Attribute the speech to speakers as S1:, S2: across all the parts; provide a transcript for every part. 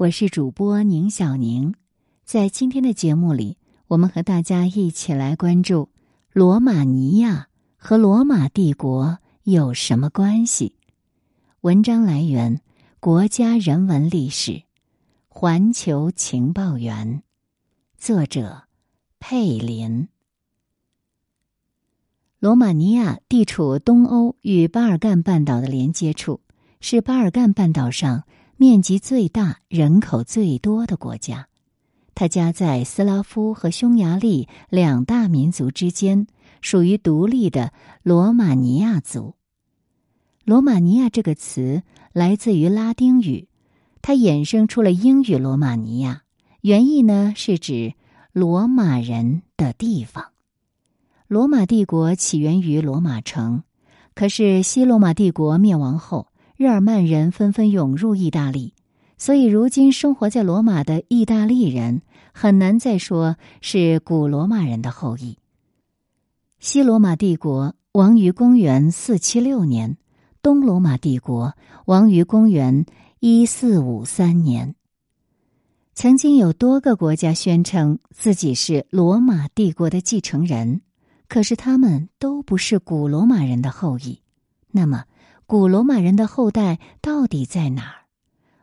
S1: 我是主播宁小宁，在今天的节目里，我们和大家一起来关注罗马尼亚和罗马帝国有什么关系。文章来源：国家人文历史，环球情报员，作者佩林。罗马尼亚地处东欧与巴尔干半岛的连接处，是巴尔干半岛上。面积最大、人口最多的国家，它夹在斯拉夫和匈牙利两大民族之间，属于独立的罗马尼亚族。罗马尼亚这个词来自于拉丁语，它衍生出了英语“罗马尼亚”，原意呢是指罗马人的地方。罗马帝国起源于罗马城，可是西罗马帝国灭亡后。日耳曼人纷纷涌入意大利，所以如今生活在罗马的意大利人很难再说是古罗马人的后裔。西罗马帝国亡于公元四七六年，东罗马帝国亡于公元一四五三年。曾经有多个国家宣称自己是罗马帝国的继承人，可是他们都不是古罗马人的后裔。那么？古罗马人的后代到底在哪儿？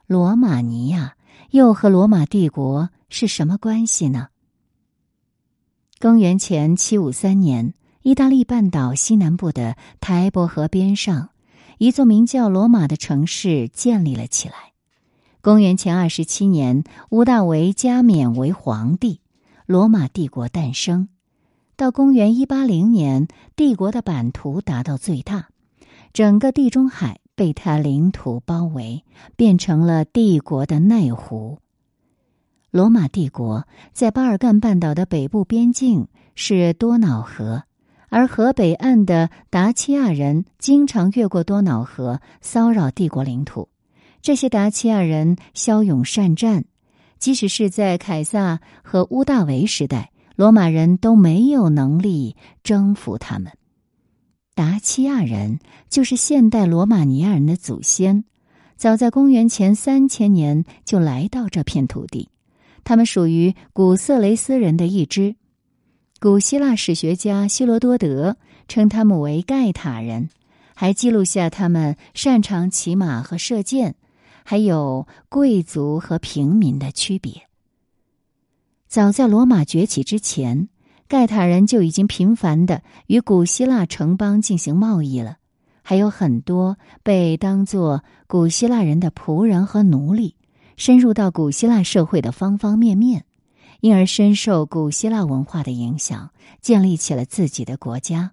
S1: 罗马尼亚又和罗马帝国是什么关系呢？公元前七五三年，意大利半岛西南部的台伯河边上，一座名叫罗马的城市建立了起来。公元前二十七年，屋大维加冕为皇帝，罗马帝国诞生。到公元一八零年，帝国的版图达到最大。整个地中海被他领土包围，变成了帝国的内湖。罗马帝国在巴尔干半岛的北部边境是多瑙河，而河北岸的达契亚人经常越过多瑙河骚扰帝国领土。这些达契亚人骁勇善战，即使是在凯撒和屋大维时代，罗马人都没有能力征服他们。达契亚人就是现代罗马尼亚人的祖先，早在公元前三千年就来到这片土地。他们属于古色雷斯人的一支。古希腊史学家希罗多德称他们为盖塔人，还记录下他们擅长骑马和射箭，还有贵族和平民的区别。早在罗马崛起之前。盖塔人就已经频繁的与古希腊城邦进行贸易了，还有很多被当作古希腊人的仆人和奴隶，深入到古希腊社会的方方面面，因而深受古希腊文化的影响，建立起了自己的国家。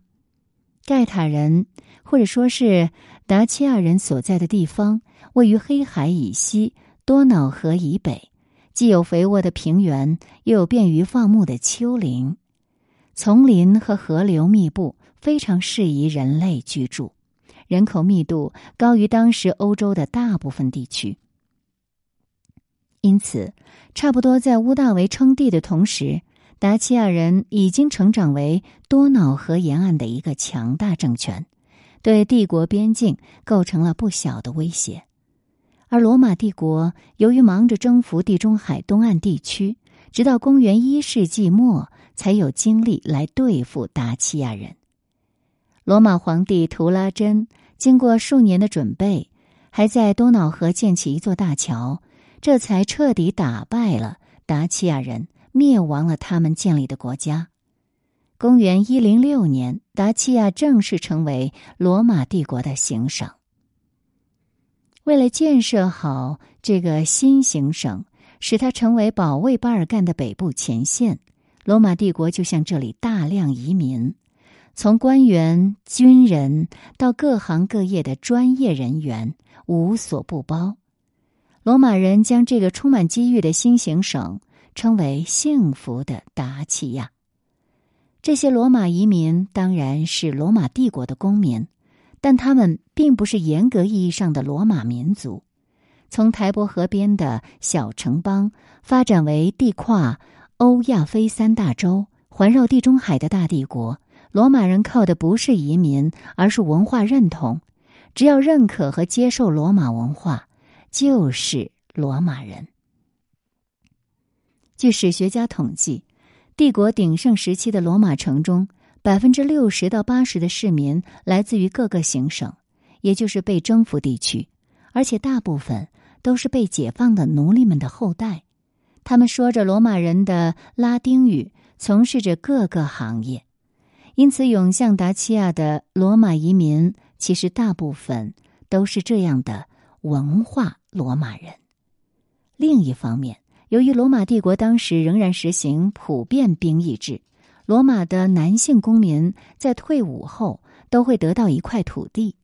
S1: 盖塔人或者说是达契亚人所在的地方，位于黑海以西、多瑙河以北，既有肥沃的平原，又有便于放牧的丘陵。丛林和河流密布，非常适宜人类居住，人口密度高于当时欧洲的大部分地区。因此，差不多在乌大维称帝的同时，达契亚人已经成长为多瑙河沿岸的一个强大政权，对帝国边境构成了不小的威胁。而罗马帝国由于忙着征服地中海东岸地区，直到公元一世纪末。才有精力来对付达契亚人。罗马皇帝图拉真经过数年的准备，还在多瑙河建起一座大桥，这才彻底打败了达契亚人，灭亡了他们建立的国家。公元一零六年，达契亚正式成为罗马帝国的行省。为了建设好这个新行省，使它成为保卫巴尔干的北部前线。罗马帝国就向这里大量移民，从官员、军人到各行各业的专业人员，无所不包。罗马人将这个充满机遇的新行省称为“幸福的达契亚”。这些罗马移民当然是罗马帝国的公民，但他们并不是严格意义上的罗马民族。从台伯河边的小城邦发展为地跨。欧亚非三大洲环绕地中海的大帝国，罗马人靠的不是移民，而是文化认同。只要认可和接受罗马文化，就是罗马人。据史学家统计，帝国鼎盛时期的罗马城中，百分之六十到八十的市民来自于各个行省，也就是被征服地区，而且大部分都是被解放的奴隶们的后代。他们说着罗马人的拉丁语，从事着各个行业，因此涌向达契亚的罗马移民其实大部分都是这样的文化罗马人。另一方面，由于罗马帝国当时仍然实行普遍兵役制，罗马的男性公民在退伍后都会得到一块土地。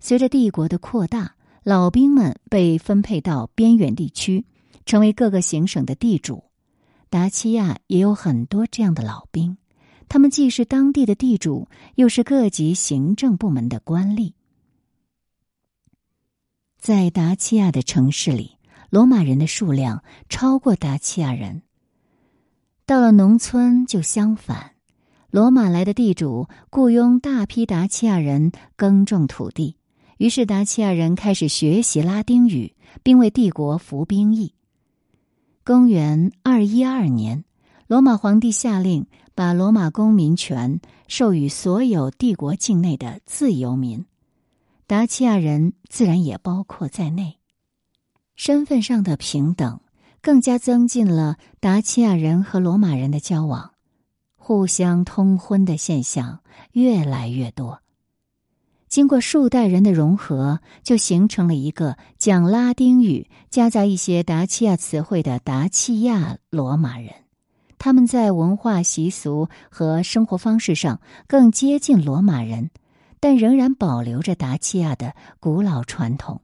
S1: 随着帝国的扩大，老兵们被分配到边远地区。成为各个行省的地主，达契亚也有很多这样的老兵，他们既是当地的地主，又是各级行政部门的官吏。在达契亚的城市里，罗马人的数量超过达契亚人。到了农村就相反，罗马来的地主雇佣大批达契亚人耕种土地，于是达契亚人开始学习拉丁语，并为帝国服兵役。公元二一二年，罗马皇帝下令把罗马公民权授予所有帝国境内的自由民，达契亚人自然也包括在内。身份上的平等更加增进了达契亚人和罗马人的交往，互相通婚的现象越来越多。经过数代人的融合，就形成了一个讲拉丁语、夹杂一些达契亚词汇的达契亚罗马人。他们在文化习俗和生活方式上更接近罗马人，但仍然保留着达契亚的古老传统。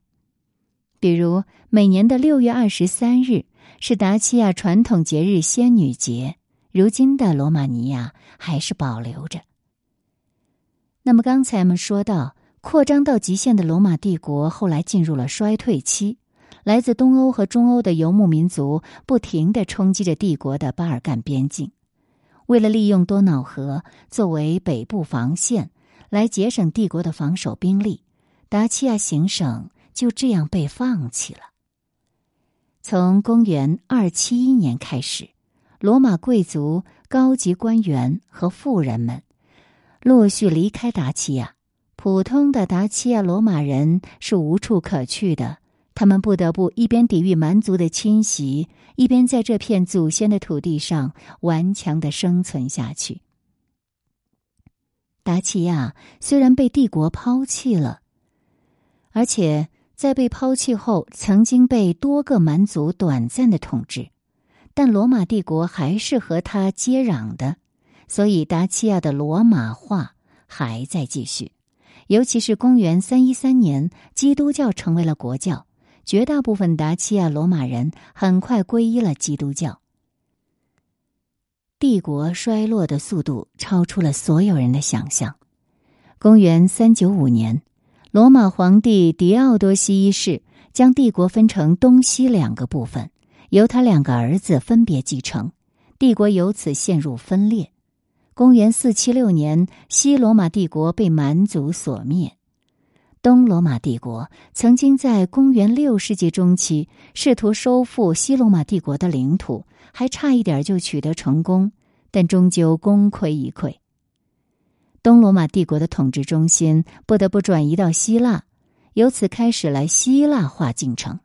S1: 比如，每年的六月二十三日是达契亚传统节日仙女节，如今的罗马尼亚还是保留着。那么刚才我们说到，扩张到极限的罗马帝国后来进入了衰退期，来自东欧和中欧的游牧民族不停的冲击着帝国的巴尔干边境。为了利用多瑙河作为北部防线，来节省帝国的防守兵力，达契亚行省就这样被放弃了。从公元二七一年开始，罗马贵族、高级官员和富人们。陆续离开达契亚，普通的达契亚罗马人是无处可去的。他们不得不一边抵御蛮族的侵袭，一边在这片祖先的土地上顽强的生存下去。达契亚虽然被帝国抛弃了，而且在被抛弃后曾经被多个蛮族短暂的统治，但罗马帝国还是和他接壤的。所以，达契亚的罗马化还在继续，尤其是公元三一三年，基督教成为了国教，绝大部分达契亚罗马人很快皈依了基督教。帝国衰落的速度超出了所有人的想象。公元三九五年，罗马皇帝狄奥多西一世将帝国分成东西两个部分，由他两个儿子分别继承，帝国由此陷入分裂。公元四七六年，西罗马帝国被蛮族所灭。东罗马帝国曾经在公元六世纪中期试图收复西罗马帝国的领土，还差一点就取得成功，但终究功亏一篑。东罗马帝国的统治中心不得不转移到希腊，由此开始了希腊化进程。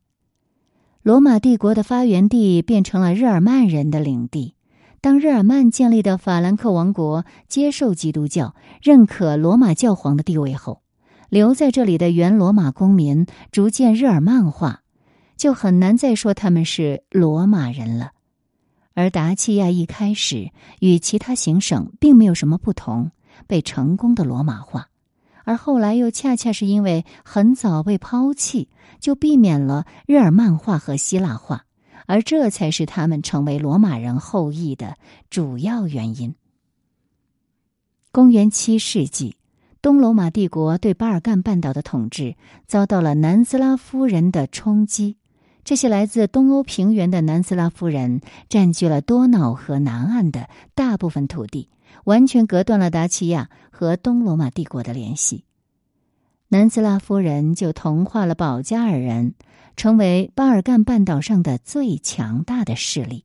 S1: 罗马帝国的发源地变成了日耳曼人的领地。当日耳曼建立的法兰克王国接受基督教、认可罗马教皇的地位后，留在这里的原罗马公民逐渐日耳曼化，就很难再说他们是罗马人了。而达契亚一开始与其他行省并没有什么不同，被成功的罗马化，而后来又恰恰是因为很早被抛弃，就避免了日耳曼化和希腊化。而这才是他们成为罗马人后裔的主要原因。公元七世纪，东罗马帝国对巴尔干半岛的统治遭到了南斯拉夫人的冲击。这些来自东欧平原的南斯拉夫人占据了多瑙河南岸的大部分土地，完全隔断了达契亚和东罗马帝国的联系。南斯拉夫人就同化了保加尔人。成为巴尔干半岛上的最强大的势力。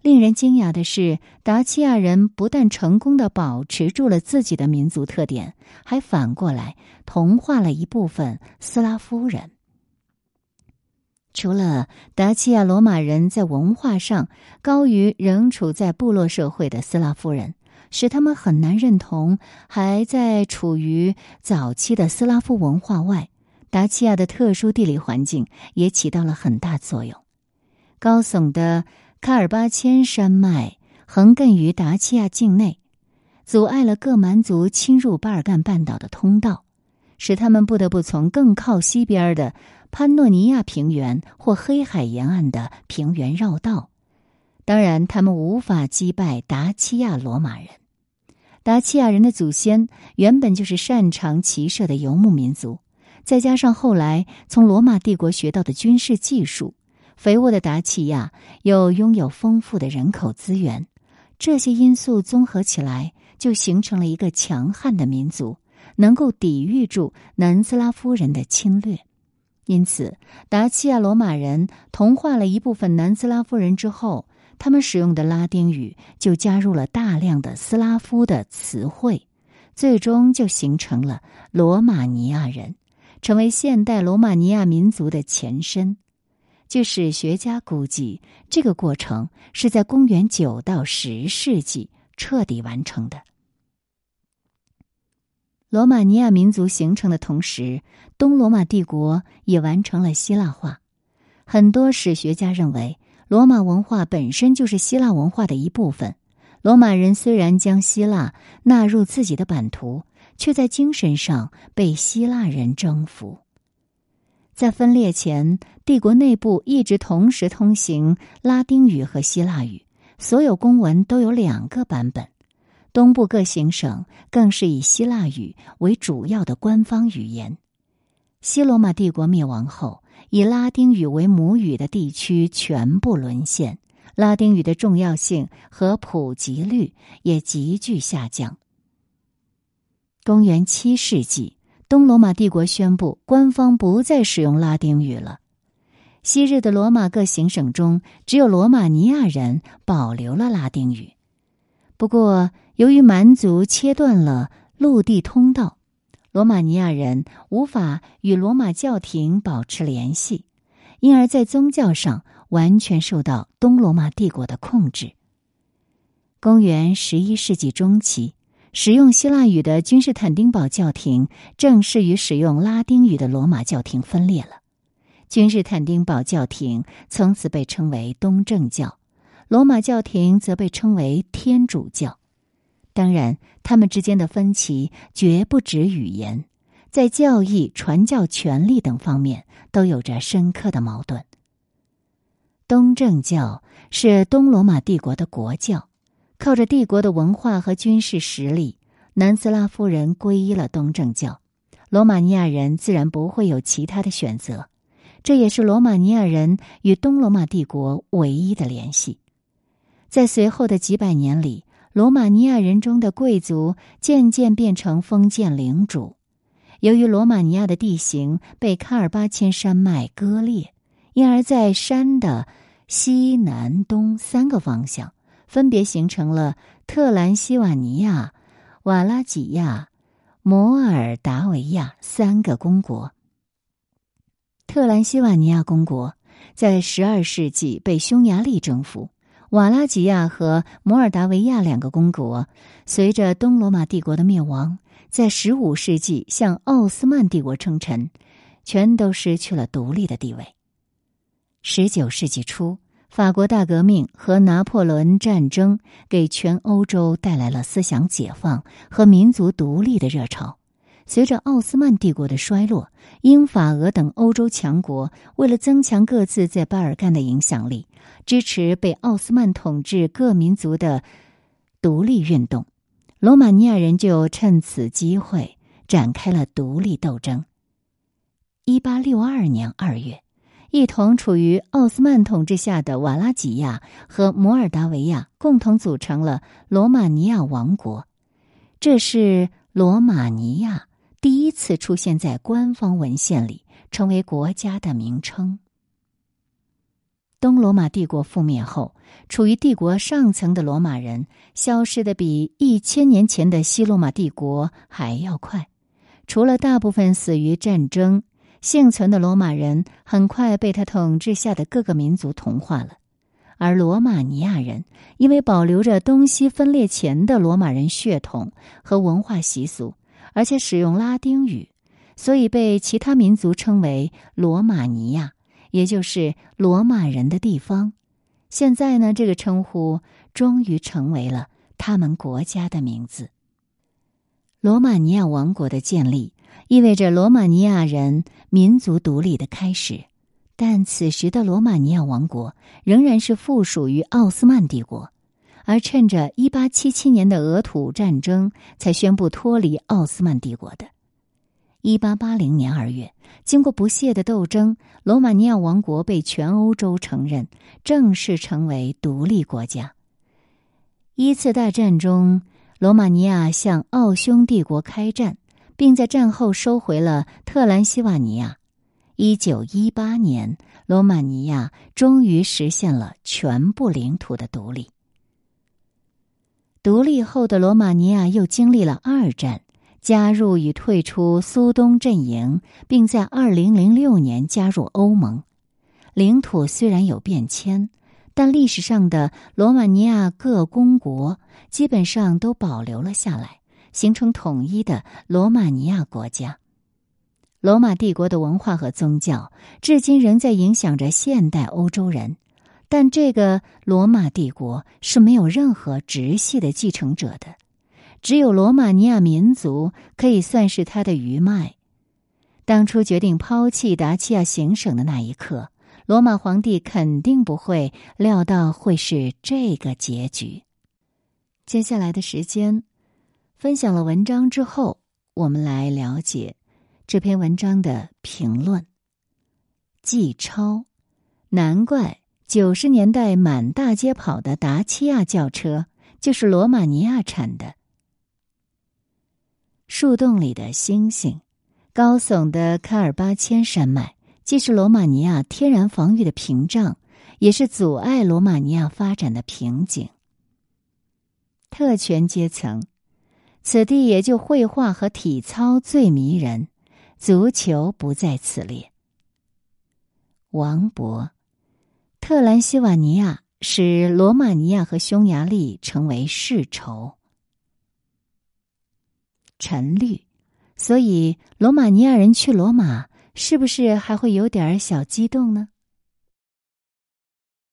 S1: 令人惊讶的是，达契亚人不但成功的保持住了自己的民族特点，还反过来同化了一部分斯拉夫人。除了达契亚罗马人在文化上高于仍处在部落社会的斯拉夫人，使他们很难认同还在处于早期的斯拉夫文化外，达契亚的特殊地理环境也起到了很大作用。高耸的。卡尔巴阡山脉横亘于达契亚境内，阻碍了各蛮族侵入巴尔干半岛的通道，使他们不得不从更靠西边的潘诺尼亚平原或黑海沿岸的平原绕道。当然，他们无法击败达契亚罗马人。达契亚人的祖先原本就是擅长骑射的游牧民族，再加上后来从罗马帝国学到的军事技术。肥沃的达契亚又拥有丰富的人口资源，这些因素综合起来，就形成了一个强悍的民族，能够抵御住南斯拉夫人的侵略。因此，达契亚罗马人同化了一部分南斯拉夫人之后，他们使用的拉丁语就加入了大量的斯拉夫的词汇，最终就形成了罗马尼亚人，成为现代罗马尼亚民族的前身。据史学家估计，这个过程是在公元九到十世纪彻底完成的。罗马尼亚民族形成的同时，东罗马帝国也完成了希腊化。很多史学家认为，罗马文化本身就是希腊文化的一部分。罗马人虽然将希腊纳入自己的版图，却在精神上被希腊人征服。在分裂前，帝国内部一直同时通行拉丁语和希腊语，所有公文都有两个版本。东部各行省更是以希腊语为主要的官方语言。西罗马帝国灭亡后，以拉丁语为母语的地区全部沦陷，拉丁语的重要性和普及率也急剧下降。公元七世纪。东罗马帝国宣布，官方不再使用拉丁语了。昔日的罗马各行省中，只有罗马尼亚人保留了拉丁语。不过，由于蛮族切断了陆地通道，罗马尼亚人无法与罗马教廷保持联系，因而，在宗教上完全受到东罗马帝国的控制。公元十一世纪中期。使用希腊语的君士坦丁堡教廷正式与使用拉丁语的罗马教廷分裂了。君士坦丁堡教廷从此被称为东正教，罗马教廷则被称为天主教。当然，他们之间的分歧绝不止语言，在教义、传教权力等方面都有着深刻的矛盾。东正教是东罗马帝国的国教。靠着帝国的文化和军事实力，南斯拉夫人皈依了东正教，罗马尼亚人自然不会有其他的选择。这也是罗马尼亚人与东罗马帝国唯一的联系。在随后的几百年里，罗马尼亚人中的贵族渐渐变成封建领主。由于罗马尼亚的地形被卡尔巴阡山脉割裂，因而在山的西南东三个方向。分别形成了特兰西瓦尼亚、瓦拉几亚、摩尔达维亚三个公国。特兰西瓦尼亚公国在十二世纪被匈牙利征服，瓦拉几亚和摩尔达维亚两个公国随着东罗马帝国的灭亡，在十五世纪向奥斯曼帝国称臣，全都失去了独立的地位。十九世纪初。法国大革命和拿破仑战争给全欧洲带来了思想解放和民族独立的热潮。随着奥斯曼帝国的衰落，英法俄等欧洲强国为了增强各自在巴尔干的影响力，支持被奥斯曼统治各民族的独立运动，罗马尼亚人就趁此机会展开了独立斗争。一八六二年二月。一同处于奥斯曼统治下的瓦拉几亚和摩尔达维亚共同组成了罗马尼亚王国，这是罗马尼亚第一次出现在官方文献里，成为国家的名称。东罗马帝国覆灭后，处于帝国上层的罗马人消失的比一千年前的西罗马帝国还要快。除了大部分死于战争，幸存的罗马人很快被他统治下的各个民族同化了。而罗马尼亚人因为保留着东西分裂前的罗马人血统和文化习俗，而且使用拉丁语，所以被其他民族称为罗马尼亚。也就是罗马人的地方，现在呢，这个称呼终于成为了他们国家的名字。罗马尼亚王国的建立意味着罗马尼亚人民族独立的开始，但此时的罗马尼亚王国仍然是附属于奥斯曼帝国，而趁着一八七七年的俄土战争才宣布脱离奥斯曼帝国的。一八八零年二月，经过不懈的斗争，罗马尼亚王国被全欧洲承认，正式成为独立国家。一次大战中，罗马尼亚向奥匈帝国开战，并在战后收回了特兰西瓦尼亚。一九一八年，罗马尼亚终于实现了全部领土的独立。独立后的罗马尼亚又经历了二战。加入与退出苏东阵营，并在二零零六年加入欧盟。领土虽然有变迁，但历史上的罗马尼亚各公国基本上都保留了下来，形成统一的罗马尼亚国家。罗马帝国的文化和宗教至今仍在影响着现代欧洲人，但这个罗马帝国是没有任何直系的继承者的。只有罗马尼亚民族可以算是他的余脉。当初决定抛弃达契亚行省的那一刻，罗马皇帝肯定不会料到会是这个结局。接下来的时间，分享了文章之后，我们来了解这篇文章的评论。季超，难怪九十年代满大街跑的达契亚轿车就是罗马尼亚产的。树洞里的星星，高耸的卡尔巴阡山脉，既是罗马尼亚天然防御的屏障，也是阻碍罗马尼亚发展的瓶颈。特权阶层，此地也就绘画和体操最迷人，足球不在此列。王勃，特兰西瓦尼亚使罗马尼亚和匈牙利成为世仇。陈绿，所以罗马尼亚人去罗马，是不是还会有点小激动呢？